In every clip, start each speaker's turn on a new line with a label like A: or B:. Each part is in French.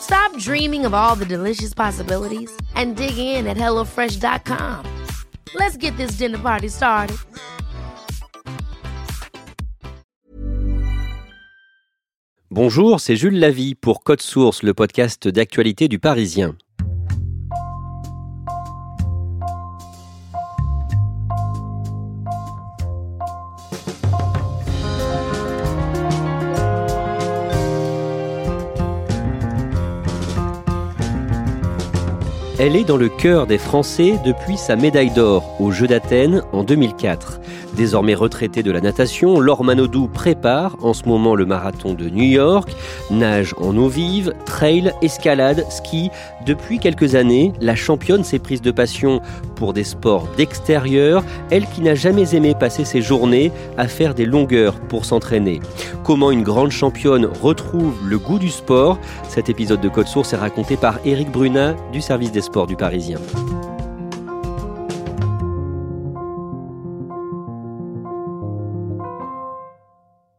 A: Stop dreaming of all the delicious possibilities and dig in at HelloFresh.com. Let's get this dinner party started.
B: Bonjour, c'est Jules Lavie pour Code Source, le podcast d'actualité du Parisien. Elle est dans le cœur des Français depuis sa médaille d'or aux Jeux d'Athènes en 2004. Désormais retraitée de la natation, Laure Manodou prépare en ce moment le marathon de New York, nage en eau vive, trail, escalade, ski. Depuis quelques années, la championne s'est prise de passion pour des sports d'extérieur, elle qui n'a jamais aimé passer ses journées à faire des longueurs pour s'entraîner. Comment une grande championne retrouve le goût du sport? Cet épisode de Code Source est raconté par Éric Brunat du service des du Parisien.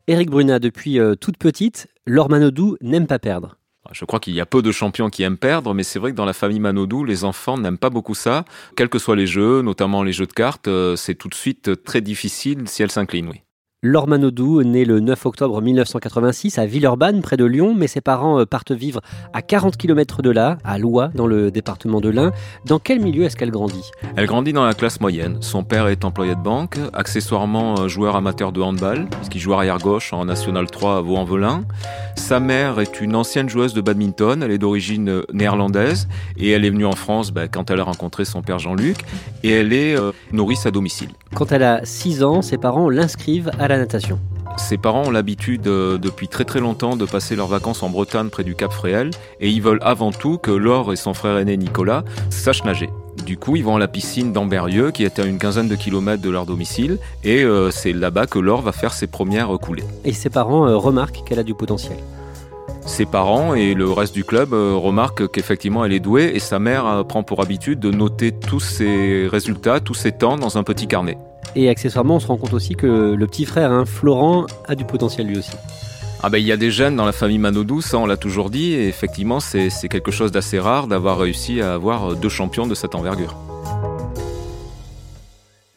B: Éric Brunat, depuis euh, toute petite, Laure Manodou n'aime pas perdre.
C: Je crois qu'il y a peu de champions qui aiment perdre, mais c'est vrai que dans la famille Manodou, les enfants n'aiment pas beaucoup ça. Quels que soient les jeux, notamment les jeux de cartes, euh, c'est tout de suite très difficile si elle s'incline, oui.
B: Laure Manodou, née le 9 octobre 1986 à Villeurbanne, près de Lyon, mais ses parents euh, partent vivre à 40 km de là, à Lois, dans le département de l'Ain. Dans quel milieu est-ce qu'elle grandit?
C: Elle grandit dans la classe moyenne. Son père est employé de banque, accessoirement euh, joueur amateur de handball, puisqu'il joue arrière gauche en National 3 à Vaux-en-Velin. Sa mère est une ancienne joueuse de badminton, elle est d'origine euh, néerlandaise, et elle est venue en France bah, quand elle a rencontré son père Jean-Luc, et elle est nourrice à domicile.
B: Quand elle a 6 ans, ses parents l'inscrivent à la natation.
C: Ses parents ont l'habitude euh, depuis très très longtemps de passer leurs vacances en Bretagne près du Cap Fréhel et ils veulent avant tout que Laure et son frère aîné Nicolas sachent nager. Du coup, ils vont à la piscine d'Amberieux, qui est à une quinzaine de kilomètres de leur domicile, et euh, c'est là-bas que Laure va faire ses premières coulées.
B: Et ses parents euh, remarquent qu'elle a du potentiel.
C: Ses parents et le reste du club remarquent qu'effectivement elle est douée, et sa mère prend pour habitude de noter tous ses résultats, tous ses temps dans un petit carnet.
B: Et accessoirement, on se rend compte aussi que le petit frère, hein, Florent, a du potentiel lui aussi.
C: Ah ben il y a des jeunes dans la famille Manodou, ça on l'a toujours dit, et effectivement c'est quelque chose d'assez rare d'avoir réussi à avoir deux champions de cette envergure.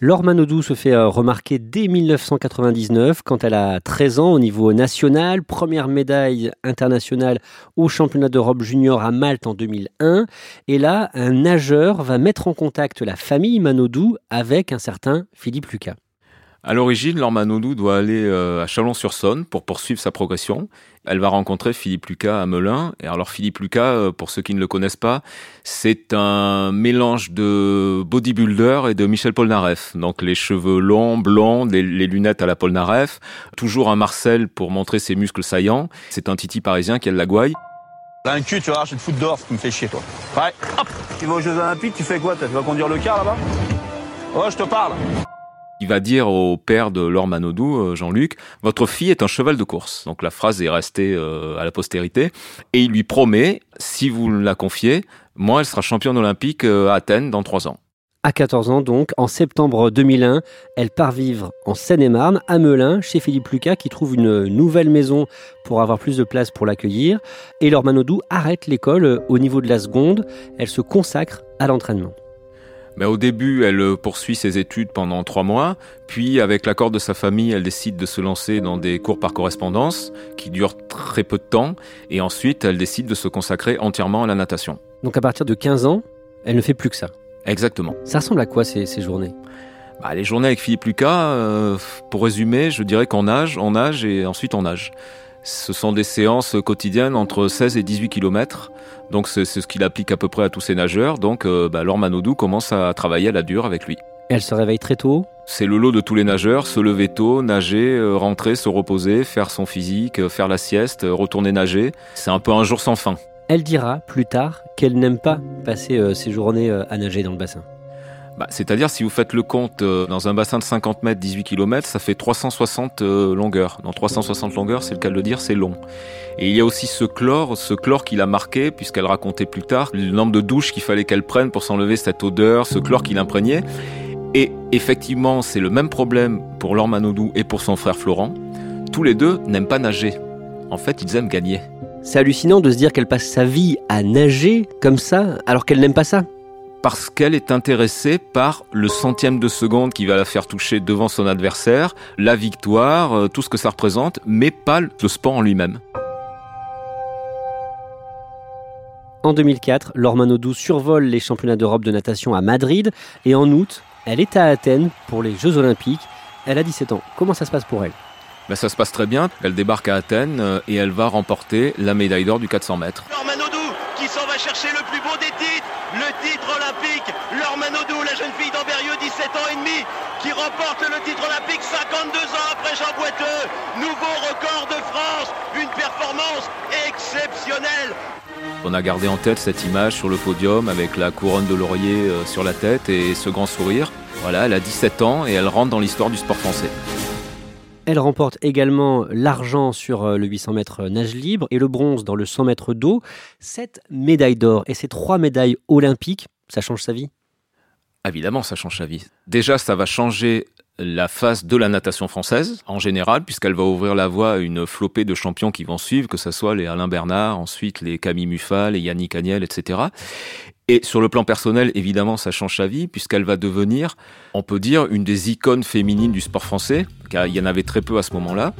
B: Laure Manodou se fait euh, remarquer dès 1999 quand elle a 13 ans au niveau national, première médaille internationale au championnat d'Europe junior à Malte en 2001. Et là, un nageur va mettre en contact la famille Manodou avec un certain Philippe Lucas.
C: À l'origine, Laure Manodou doit aller euh, à Chalon-sur-Saône pour poursuivre sa progression. Elle va rencontrer Philippe Lucas à Melun. Et alors Philippe Lucas, euh, pour ceux qui ne le connaissent pas, c'est un mélange de bodybuilder et de Michel Polnareff. Donc les cheveux longs, blonds, les, lunettes à la Polnareff, toujours un Marcel pour montrer ses muscles saillants. C'est un titi parisien qui a de la gouaille.
D: T'as un cul, tu vas arracher de foot dehors, qui me fait chier, toi. Ouais, hop Tu vas aux Jeux Olympiques, tu fais quoi Tu vas conduire le car là-bas? Oh, je te parle
C: il va dire au père de Laure Manodou, euh, Jean-Luc, votre fille est un cheval de course. Donc la phrase est restée euh, à la postérité. Et il lui promet, si vous la confiez, moi, elle sera championne olympique euh, à Athènes dans trois ans.
B: À 14 ans donc, en septembre 2001, elle part vivre en Seine-et-Marne, à Melun, chez Philippe Lucas, qui trouve une nouvelle maison pour avoir plus de place pour l'accueillir. Et Laure Manodou arrête l'école au niveau de la seconde. Elle se consacre à l'entraînement.
C: Mais au début, elle poursuit ses études pendant trois mois, puis avec l'accord de sa famille, elle décide de se lancer dans des cours par correspondance qui durent très peu de temps, et ensuite elle décide de se consacrer entièrement à la natation.
B: Donc à partir de 15 ans, elle ne fait plus que ça
C: Exactement.
B: Ça ressemble à quoi ces, ces journées?
C: Bah, Les journées avec Philippe Lucas, euh, pour résumer, je dirais qu'on nage, on nage et ensuite on nage. Ce sont des séances quotidiennes entre 16 et 18 km. Donc c'est ce qu'il applique à peu près à tous ces nageurs. Donc euh, bah, Laure Manodou commence à travailler à la dure avec lui.
B: Elle se réveille très tôt?
C: C'est le lot de tous les nageurs, se lever tôt, nager, euh, rentrer, se reposer, faire son physique, euh, faire la sieste, retourner nager. C'est un peu un jour sans fin.
B: Elle dira plus tard qu'elle n'aime pas passer ses journées à nager dans le bassin.
C: Bah, c'est-à-dire, si vous faites le compte euh, dans un bassin de 50 mètres, 18 km, ça fait 360 euh, longueurs. Dans 360 longueurs, c'est le cas de le dire, c'est long. Et il y a aussi ce chlore, ce chlore qui l'a marqué, puisqu'elle racontait plus tard le nombre de douches qu'il fallait qu'elle prenne pour s'enlever cette odeur, ce chlore qui l'imprégnait. Et effectivement, c'est le même problème pour Laure Manodou et pour son frère Florent. Tous les deux n'aiment pas nager. En fait, ils aiment gagner.
B: C'est hallucinant de se dire qu'elle passe sa vie à nager comme ça, alors qu'elle n'aime pas ça
C: parce qu'elle est intéressée par le centième de seconde qui va la faire toucher devant son adversaire, la victoire, euh, tout ce que ça représente, mais pas le sport en lui-même.
B: En 2004, Laure Manodou survole les championnats d'Europe de natation à Madrid et en août, elle est à Athènes pour les Jeux Olympiques. Elle a 17 ans. Comment ça se passe pour elle?
C: Ben, Ça se passe très bien. Elle débarque à Athènes euh, et elle va remporter la médaille d'or du 400 mètres.
E: Qui s'en va chercher le plus beau des titres le titre olympique. Laure Manodou, la jeune fille d'Amberieux, 17 ans et demi, qui remporte le titre olympique 52 ans après Jean Boiteux. Nouveau record de France, une performance exceptionnelle.
C: On a gardé en tête cette image sur le podium avec la couronne de laurier euh, sur la tête et ce grand sourire. Voilà, elle a 17 ans et elle rentre dans l'histoire du sport français.
B: Elle remporte également l'argent sur euh, le 800 mètres nage libre et le bronze dans le 100 mètres d'eau. Sept médailles d'or et ces trois médailles olympiques, ça change sa vie?
C: Évidemment, ça change sa vie. Déjà, ça va changer la face de la natation française en général, puisqu'elle va ouvrir la voie à une flopée de champions qui vont suivre, que ce soit les Alain Bernard, ensuite les Camille Muffat, les Yannick Agnel, etc. Et sur le plan personnel, évidemment, ça change sa vie, puisqu'elle va devenir, on peut dire, une des icônes féminines du sport français, car il y en avait très peu à ce moment-là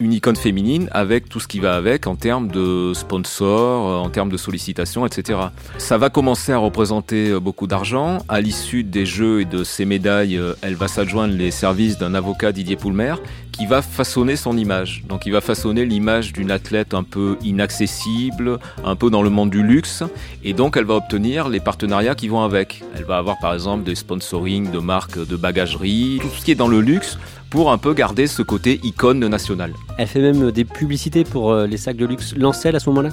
C: une icône féminine avec tout ce qui va avec en termes de sponsors, euh, en termes de sollicitations, etc. Ça va commencer à représenter euh, beaucoup d'argent. À l'issue des Jeux et de ces médailles, euh, elle va s'adjoindre les services d'un avocat Didier Poulmer qui va façonner son image. Donc il va façonner l'image d'une athlète un peu inaccessible, un peu dans le monde du luxe, et donc elle va obtenir les partenariats qui vont avec. Elle va avoir par exemple des sponsorings de marques de bagagerie, tout ce qui est dans le luxe pour un peu garder ce côté icône nationale.
B: Elle fait même des publicités pour euh, les sacs de luxe Lancel à ce moment-là?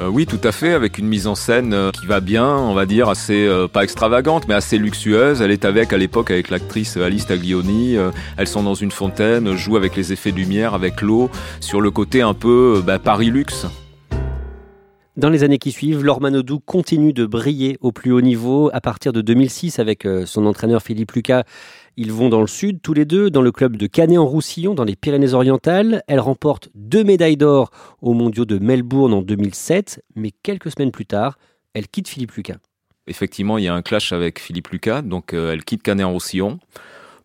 C: Euh, oui, tout à fait, avec une mise en scène euh, qui va bien, on va dire, assez, pas extravagante, mais assez luxueuse. Elle est avec, à l'époque, avec l'actrice Alice Taglioni. elles sont dans une fontaine, jouent avec les effets de lumière, avec l'eau, sur le côté un peu bah, Paris luxe.
B: Dans les années qui suivent, Laure Manodou continue de briller au plus haut niveau. À partir de 2006, avec son entraîneur Philippe Lucas, ils vont dans le sud tous les deux, dans le club de Canet-en-Roussillon, dans les Pyrénées-Orientales. Elle remporte deux médailles d'or aux mondiaux de Melbourne en 2007, mais quelques semaines plus tard, elle quitte Philippe Lucas.
C: Effectivement, il y a un clash avec Philippe Lucas, donc euh, elle quitte Canet-en-Roussillon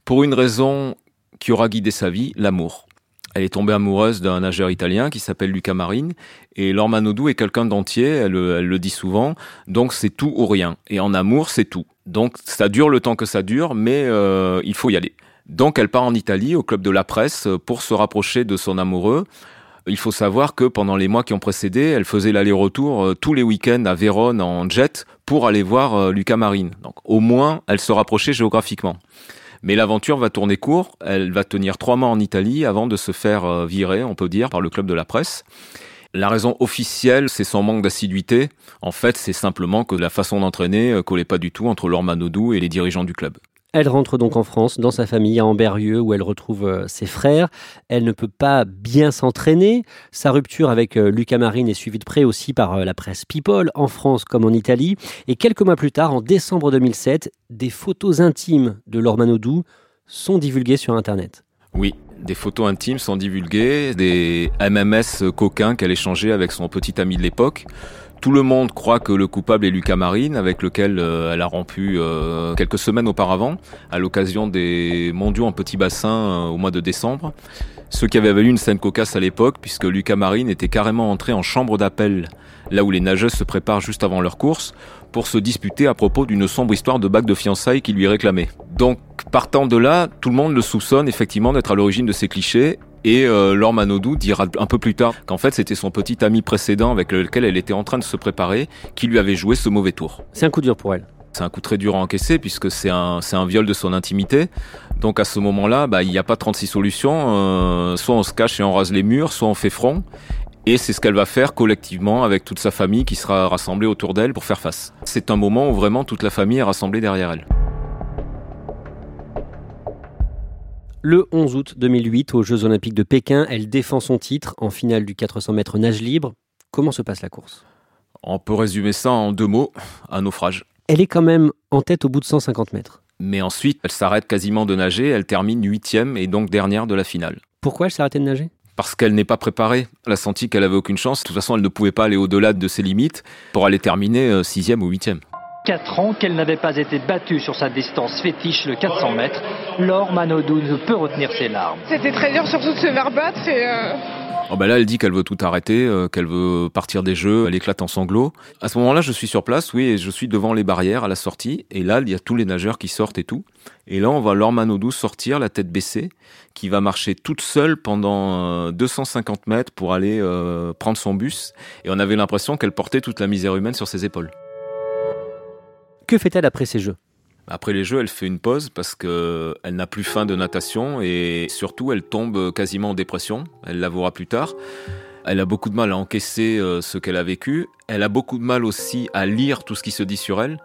C: pour une raison qui aura guidé sa vie, l'amour. Elle est tombée amoureuse d'un nageur italien qui s'appelle Luca Marine. Et Laure Manodou est quelqu'un d'entier, elle, le dit souvent. Donc c'est tout ou rien. Et en amour, c'est tout. Donc ça dure le temps que ça dure, mais euh, il faut y aller. Donc elle part en Italie, au club de la presse, pour se rapprocher de son amoureux. Il faut savoir que pendant les mois qui ont précédé, elle faisait l'aller-retour euh, tous les week-ends à Vérone en jet pour aller voir euh, Luca Marine. Donc au moins, elle se rapprochait géographiquement. Mais l'aventure va tourner court. Elle va tenir trois mois en Italie avant de se faire euh, virer, on peut dire, par le club de la presse. La raison officielle, c'est son manque d'assiduité. En fait, c'est simplement que la façon d'entraîner euh, collait pas du tout entre Laure Manodou et les dirigeants du club.
B: Elle rentre donc en France, dans sa famille à Amberieux, où elle retrouve euh, ses frères. Elle ne peut pas bien s'entraîner. Sa rupture avec euh, Lucas Marine est suivie de près aussi par euh, la presse People, en France comme en Italie. Et quelques mois plus tard, en décembre 2007, des photos intimes de Laure Manodou sont divulguées sur Internet.
C: Oui, des photos intimes sont divulguées, des MMS coquins qu'elle échangeait avec son petit ami de l'époque. Tout le monde croit que le coupable est Lucas Marine, avec lequel euh, elle a rompu euh, quelques semaines auparavant, à l'occasion des mondiaux en petit bassin euh, au mois de décembre. Ce qui avait valu une scène cocasse à l'époque, puisque Lucas Marine était carrément entré en chambre d'appel, là où les nageuses se préparent juste avant leur course, pour se disputer à propos d'une sombre histoire de bague de fiançailles qui lui réclamait. Donc, partant de là, tout le monde le soupçonne effectivement d'être à l'origine de ces clichés, et euh, Laure Manodou dira un peu plus tard qu'en fait c'était son petit ami précédent avec lequel elle était en train de se préparer qui lui avait joué ce mauvais tour.
B: C'est un coup dur pour elle.
C: C'est un coup très dur à encaisser puisque c'est un, c'est un viol de son intimité. Donc à ce moment-là, bah, il n'y a pas 36 solutions. Euh, soit on se cache et on rase les murs, soit on fait front. Et c'est ce qu'elle va faire collectivement avec toute sa famille qui sera rassemblée autour d'elle pour faire face. C'est un moment où vraiment toute la famille est rassemblée derrière elle.
B: Le 11 août 2008, aux Jeux Olympiques de Pékin, elle défend son titre en finale du 400 mètres nage libre. Comment se passe la course?
C: On peut résumer ça en deux mots, un naufrage.
B: Elle est quand même en tête au bout de 150 mètres.
C: Mais ensuite, elle s'arrête quasiment de nager, elle termine huitième et donc dernière de la finale.
B: Pourquoi elle s'est arrêtée de nager?
C: Parce qu'elle n'est pas préparée. Elle a senti qu'elle avait aucune chance. De toute façon, elle ne pouvait pas aller au-delà de ses limites pour aller terminer euh, sixième ou huitième.
F: 4 ans qu'elle n'avait pas été battue sur sa distance fétiche, le 400 mètres. Laure Manodou ne peut retenir ses larmes.
G: C'était très dur, surtout de se faire battre. Et euh,
C: Oh bah là, elle dit qu'elle veut tout arrêter, euh, qu'elle veut partir des jeux, elle éclate en sanglots. À ce moment-là, je suis sur place, oui, et je suis devant les barrières à la sortie. Et là, il y a tous les nageurs qui sortent et tout. Et là, on voit Laure Manodou sortir, la tête baissée, qui va marcher toute seule pendant 250 euh, mètres pour aller euh, prendre son bus. Et on avait l'impression qu'elle portait toute la misère humaine sur ses épaules.
B: Que fait-elle après ces jeux?
C: Après les jeux, elle fait une pause parce que elle n'a plus faim de natation et surtout elle tombe quasiment en dépression. Elle l'avouera plus tard. Elle a beaucoup de mal à encaisser euh, ce qu'elle a vécu. Elle a beaucoup de mal aussi à lire tout ce qui se dit sur elle.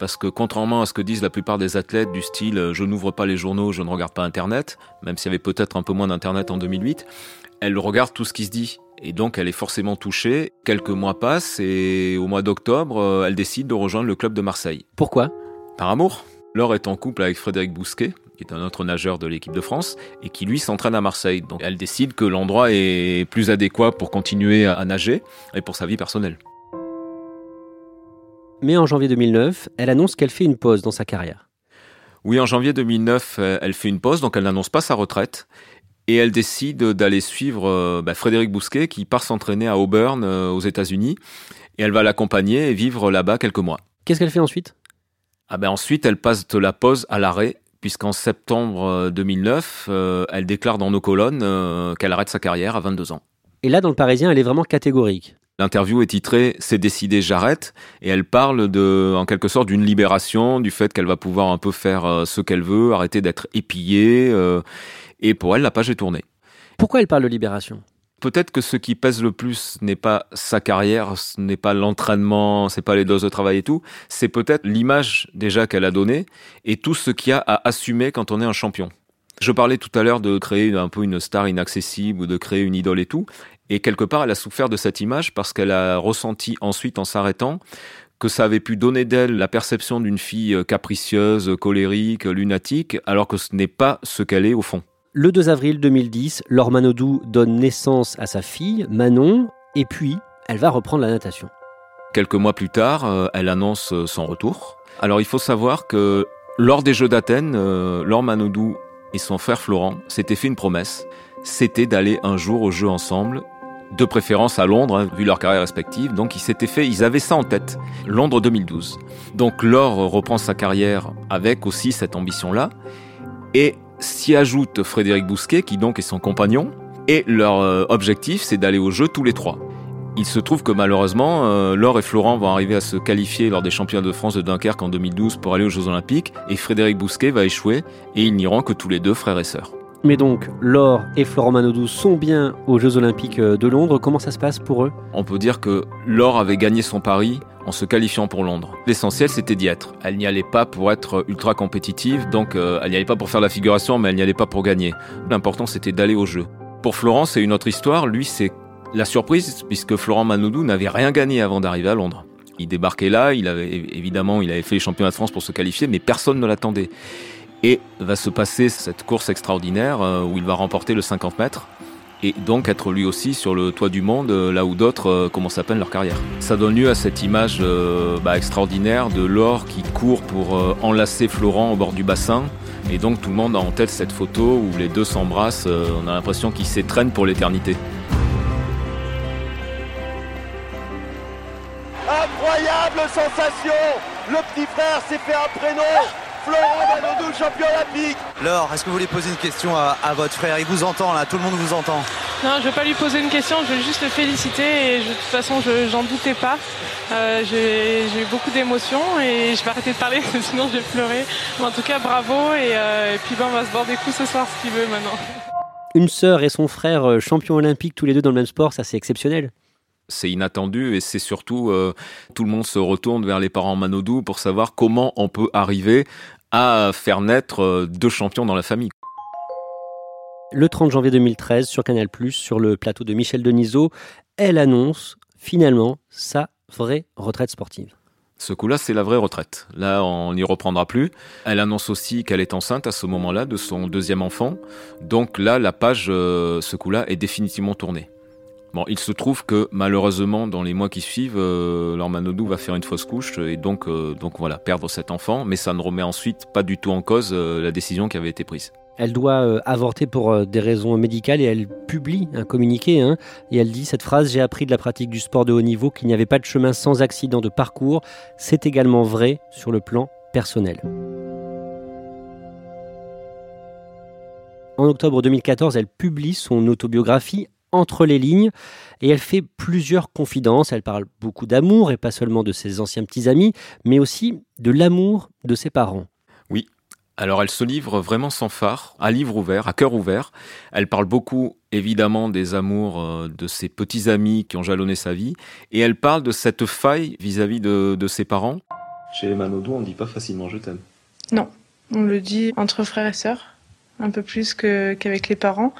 C: Parce que contrairement à ce que disent la plupart des athlètes du style euh, je n'ouvre pas les journaux, je ne regarde pas Internet, même s'il y avait peut-être un peu moins d'Internet en 2008, elle regarde tout ce qui se dit. Et donc elle est forcément touchée. Quelques mois passent et au mois d'octobre, euh, elle décide de rejoindre le club de Marseille.
B: Pourquoi?
C: Par amour. Laure est en couple avec Frédéric Bousquet, qui est un autre nageur de l'équipe de France, et qui lui s'entraîne à Marseille. Donc elle décide que l'endroit est plus adéquat pour continuer à nager et pour sa vie personnelle.
B: Mais en janvier 2009, elle annonce qu'elle fait une pause dans sa carrière.
C: Oui, en janvier 2009, euh, elle fait une pause, donc elle n'annonce pas sa retraite. Et elle décide d'aller suivre euh, bah, Frédéric Bousquet, qui part s'entraîner à Auburn, euh, aux États-Unis. Et elle va l'accompagner et vivre là-bas quelques mois.
B: Qu'est-ce qu'elle fait ensuite?
C: Ah ben ensuite, elle passe de la pause à l'arrêt, puisqu'en septembre 2009, euh, euh, elle déclare dans nos colonnes euh, qu'elle arrête sa carrière à 22 ans.
B: Et là, dans le Parisien, elle est vraiment catégorique.
C: L'interview est titrée C'est décidé, j'arrête. Et elle parle de, en quelque sorte, d'une libération, du fait qu'elle va pouvoir un peu faire ce qu'elle veut, arrêter d'être épillée. et pour elle, la page est tournée.
B: Pourquoi elle parle de libération?
C: Peut-être que ce qui pèse le plus n'est pas sa carrière, ce n'est pas l'entraînement, c'est pas les doses de travail et tout, c'est peut-être l'image déjà qu'elle a donnée et tout ce qu'il y a à assumer quand on est un champion. Je parlais tout à l'heure de créer un peu une star inaccessible ou de créer une idole et tout. Et quelque part, elle a souffert de cette image parce qu'elle a ressenti ensuite, en s'arrêtant, que ça avait pu donner d'elle la perception d'une fille capricieuse, colérique, lunatique, alors que ce n'est pas ce qu'elle est au fond.
B: Le 2 avril 2010, Laure Manodou donne naissance à sa fille, Manon, et puis elle va reprendre la natation.
C: Quelques mois plus tard, euh, elle annonce euh, son retour. Alors il faut savoir que lors des Jeux d'Athènes, euh, Laure Manodou et son frère Florent s'étaient fait une promesse. C'était d'aller un jour aux Jeux ensemble, de préférence à Londres, hein, vu leur carrière respective. Donc ils s'étaient fait, ils avaient ça en tête. Londres 2012. Donc Laure reprend sa carrière avec aussi cette ambition-là. Et S'y ajoute Frédéric Bousquet, qui donc est son compagnon, et leur euh, objectif, c'est d'aller au jeu tous les trois. Il se trouve que malheureusement, euh, Laure et Florent vont arriver à se qualifier lors des championnats de France de Dunkerque en 2012 pour aller aux Jeux Olympiques, et Frédéric Bousquet va échouer, et ils n'iront que tous les deux frères et sœurs.
B: Mais donc, Laure et Florent Manodou sont bien aux Jeux Olympiques euh, de Londres. Comment ça se passe pour eux?
C: On peut dire que Laure avait gagné son pari en se qualifiant pour Londres. L'essentiel, c'était d'y être. Elle n'y allait pas pour être ultra compétitive, donc euh, elle n'y allait pas pour faire la figuration, mais elle n'y allait pas pour gagner. L'important, c'était d'aller au jeu. Pour Florent, c'est une autre histoire. Lui, c'est la surprise, puisque Florent Manodou n'avait rien gagné avant d'arriver à Londres. Il débarquait là, il avait évidemment, il avait fait les championnats de France pour se qualifier, mais personne ne l'attendait. Et va se passer cette course extraordinaire euh, où il va remporter le 50 mètres et donc être lui aussi sur le toit du monde, euh, là où d'autres euh, commencent à peine leur carrière. Ça donne lieu à cette image bah, extraordinaire de Laure qui court pour enlacer Florent au bord du bassin. Et donc tout le monde a en tête cette photo où les deux s'embrassent, on a l'impression qu'ils s'étreignent pour l'éternité.
E: Incroyable sensation Le petit frère s'est fait un prénom Florent champion olympique.
H: Laure, est-ce que vous voulez poser une question à, votre frère? Il vous entend là, tout le monde vous entend.
G: Non, je ne vais pas lui poser une question, je vais juste le féliciter et de toute façon, je j'en doutais pas. Euh, j'ai eu beaucoup d'émotions et je vais arrêter de parler sinon je vais pleurer. en tout cas, bravo euh, et, puis ben, on va se boire des coups ce soir si tu veux maintenant.
B: Une sœur et son frère euh, champions olympiques tous les deux dans le même sport, ça c'est exceptionnel
C: c'est inattendu et c'est surtout tout le monde se retourne vers les parents Manodou pour savoir comment on peut arriver à faire naître euh, deux champions dans la famille.
B: Le 30 janvier 2013, sur Canal+, sur le plateau de Michel Denisot, elle annonce finalement sa vraie retraite sportive.
C: Ce coup-là, c'est la vraie retraite. Là, on n'y reprendra plus. Elle annonce aussi qu'elle est enceinte à ce moment-là de son deuxième enfant. Donc là, la page, euh, ce coup-là, est définitivement tournée. Il se trouve que malheureusement, dans les mois qui suivent, euh, Manodou va faire une fausse couche et donc, euh, donc voilà, perdre cet enfant. Mais ça ne remet ensuite pas du tout en cause euh, la décision qui avait été prise.
B: Elle doit euh, avorter pour des raisons médicales et elle publie un communiqué. Hein, et elle dit cette phrase J'ai appris de la pratique du sport de haut niveau qu'il n'y avait pas de chemin sans accident de parcours. C'est également vrai sur le plan personnel. En octobre 2014, elle publie son autobiographie entre les lignes et elle fait plusieurs confidences. Elle parle beaucoup d'amour et pas seulement de ses anciens petits amis, mais aussi de l'amour de ses parents.
C: Oui. Alors elle se livre vraiment sans phare, à livre ouvert, à cœur ouvert. Elle parle beaucoup évidemment des amours euh, de ses petits amis qui ont jalonné sa vie et elle parle de cette faille vis-à-vis de, ses parents.
I: Chez les Manodou, on ne dit pas facilement je t'aime.
G: Non, on le dit entre frères et sœurs, un peu plus qu'avec les parents.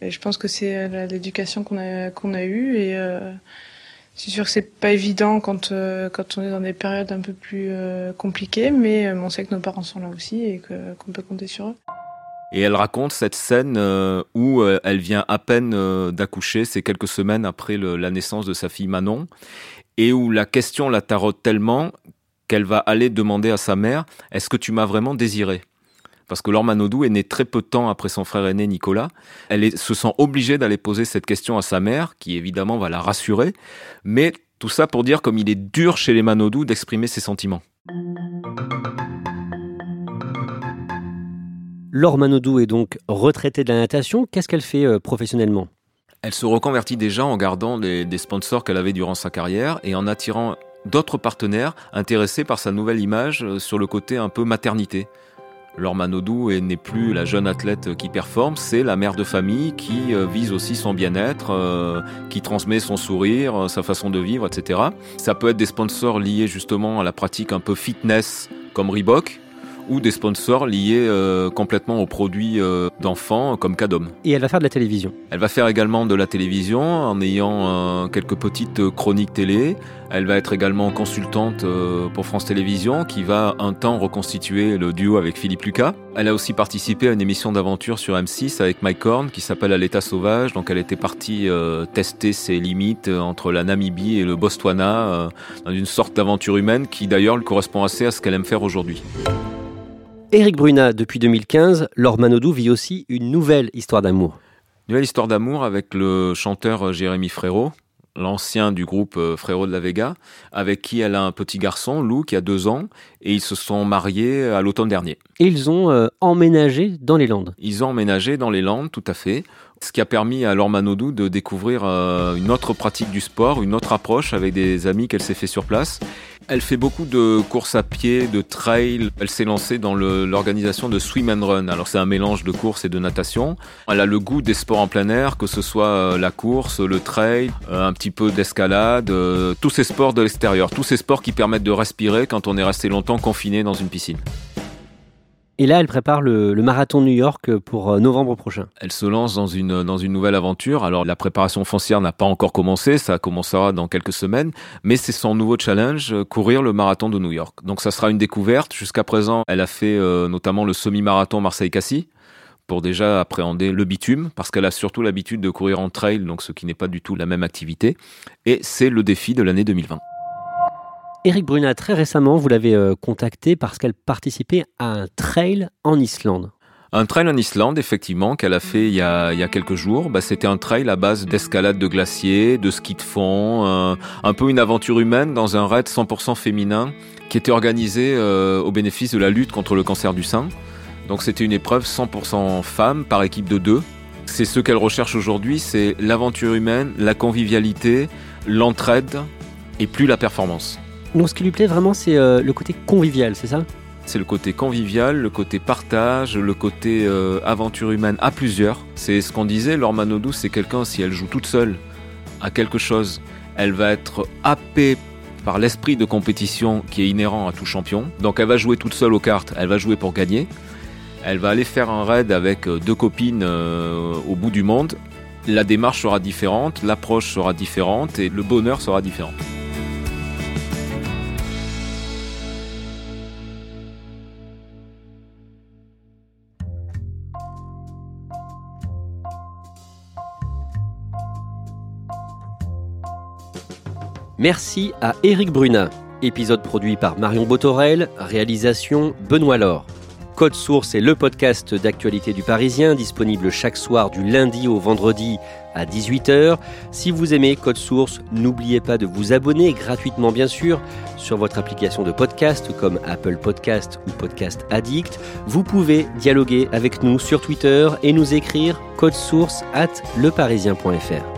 G: Je pense que c'est euh, l'éducation qu'on a eue et euh, c'est sûr que c'est pas évident quand euh, quand on est dans des périodes un peu plus compliquées, mais on sait que nos parents sont là aussi et qu'on peut compter sur eux.
C: Et elle raconte cette scène où elle vient à peine d'accoucher, c'est quelques semaines après la naissance de sa fille Manon, et où la question la tarote tellement qu'elle va aller demander à sa mère Est-ce que tu m'as vraiment désiré? Parce que Laure Manodou est née très peu de temps après son frère aîné Nicolas. Elle se sent obligée d'aller poser cette question à sa mère, qui évidemment va la rassurer, mais tout ça pour dire comme il est dur chez les Manodou d'exprimer ses sentiments.
B: Laure Manodou est donc retraitée de la natation. Qu'est-ce qu'elle fait euh, professionnellement?
C: Elle se reconvertit déjà en gardant des sponsors qu'elle avait durant sa carrière et en attirant d'autres partenaires intéressés par sa nouvelle image euh, sur le côté un peu maternité. Laure Manodou n'est plus la jeune athlète qui performe, c'est la mère de famille qui euh, vise aussi son bien-être, euh, qui transmet son sourire, euh, sa façon de vivre, etc. Ça peut être des sponsors liés justement à la pratique un peu fitness comme Reebok, ou des sponsors liés euh, complètement aux produits euh, d'enfants comme Cadom.
B: Et elle va faire de la télévision
C: Elle va faire également de la télévision en ayant euh, quelques petites chroniques télé. Elle va être également consultante pour France Télévisions qui va un temps reconstituer le duo avec Philippe Lucas. Elle a aussi participé à une émission d'aventure sur M6 avec Mike Horn qui s'appelle À l'état sauvage. Donc elle était partie tester ses limites entre la Namibie et le Botswana dans une sorte d'aventure humaine qui d'ailleurs correspond assez à ce qu'elle aime faire aujourd'hui.
B: Éric Bruna, depuis 2015, Laure Manodou vit aussi une nouvelle histoire d'amour.
C: Nouvelle histoire d'amour avec le chanteur Jérémy Frérot, l'ancien du groupe euh, Frérot de la Vega, avec qui elle a un petit garçon, Lou, qui a deux ans, et ils se sont mariés à l'automne dernier.
B: Et ils ont euh, emménagé dans les Landes.
C: Ils ont emménagé dans les Landes, tout à fait. Ce qui a permis à Laure Manodou de découvrir euh, une autre pratique du sport, une autre approche avec des amis qu'elle s'est fait sur place. Elle fait beaucoup de courses à pied, de trail. Elle s'est lancée dans l'organisation de swim and run. Alors c'est un mélange de course et de natation. Elle a le goût des sports en plein air, que ce soit euh, la course, le trail, euh, un petit peu d'escalade, tous ces sports de l'extérieur, tous ces sports qui permettent de respirer quand on est resté longtemps confiné dans une piscine.
B: Et là, elle prépare le, marathon de New York pour euh, novembre prochain.
C: Elle se lance dans une, dans une nouvelle aventure. Alors, la préparation foncière n'a pas encore commencé, ça commencera dans quelques semaines, mais c'est son nouveau challenge, euh, courir le marathon de New York. Donc, ça sera une découverte. Jusqu'à présent, elle a fait euh, notamment le semi-marathon Marseille-Cassis pour déjà appréhender le bitume, parce qu'elle a surtout l'habitude de courir en trail, donc ce qui n'est pas du tout la même activité. Et c'est le défi de l'année 2020.
B: Eric Brunat, très récemment, vous l'avez euh, contacté parce qu'elle participait à un trail en Islande.
C: Un trail en Islande, effectivement, qu'elle a fait il y a, il y a quelques jours. Bah, c'était un trail à base d'escalade de glaciers, de ski de fond, euh, un peu une aventure humaine dans un raid 100% féminin qui était organisé euh, au bénéfice de la lutte contre le cancer du sein. Donc c'était une épreuve 100% femme par équipe de deux. C'est ce qu'elle recherche aujourd'hui, c'est l'aventure humaine, la convivialité, l'entraide et plus la performance.
B: Donc ce qui lui plaît vraiment, c'est euh, le côté convivial, c'est ça?
C: C'est le côté convivial, le côté partage, le côté euh, aventure humaine à plusieurs. C'est ce qu'on disait, Laure Manodou, c'est quelqu'un, si elle joue toute seule à quelque chose, elle va être happée par l'esprit de compétition qui est inhérent à tout champion. Donc elle va jouer toute seule aux cartes, elle va jouer pour gagner. Elle va aller faire un raid avec euh, deux copines au bout du monde. La démarche sera différente, l'approche sera différente et le bonheur sera différent.
B: Merci à Éric Brunat. Épisode produit par Marion Botorel, réalisation Benoît Laure. Code Source est le podcast d'actualité du Parisien, disponible chaque soir du lundi au vendredi à 18h. Si vous aimez Code Source, n'oubliez pas de vous abonner gratuitement bien sûr sur votre application de podcast comme Apple Podcast ou Podcast Addict. Vous pouvez dialoguer avec nous sur Twitter et nous écrire code source at leparisien.fr.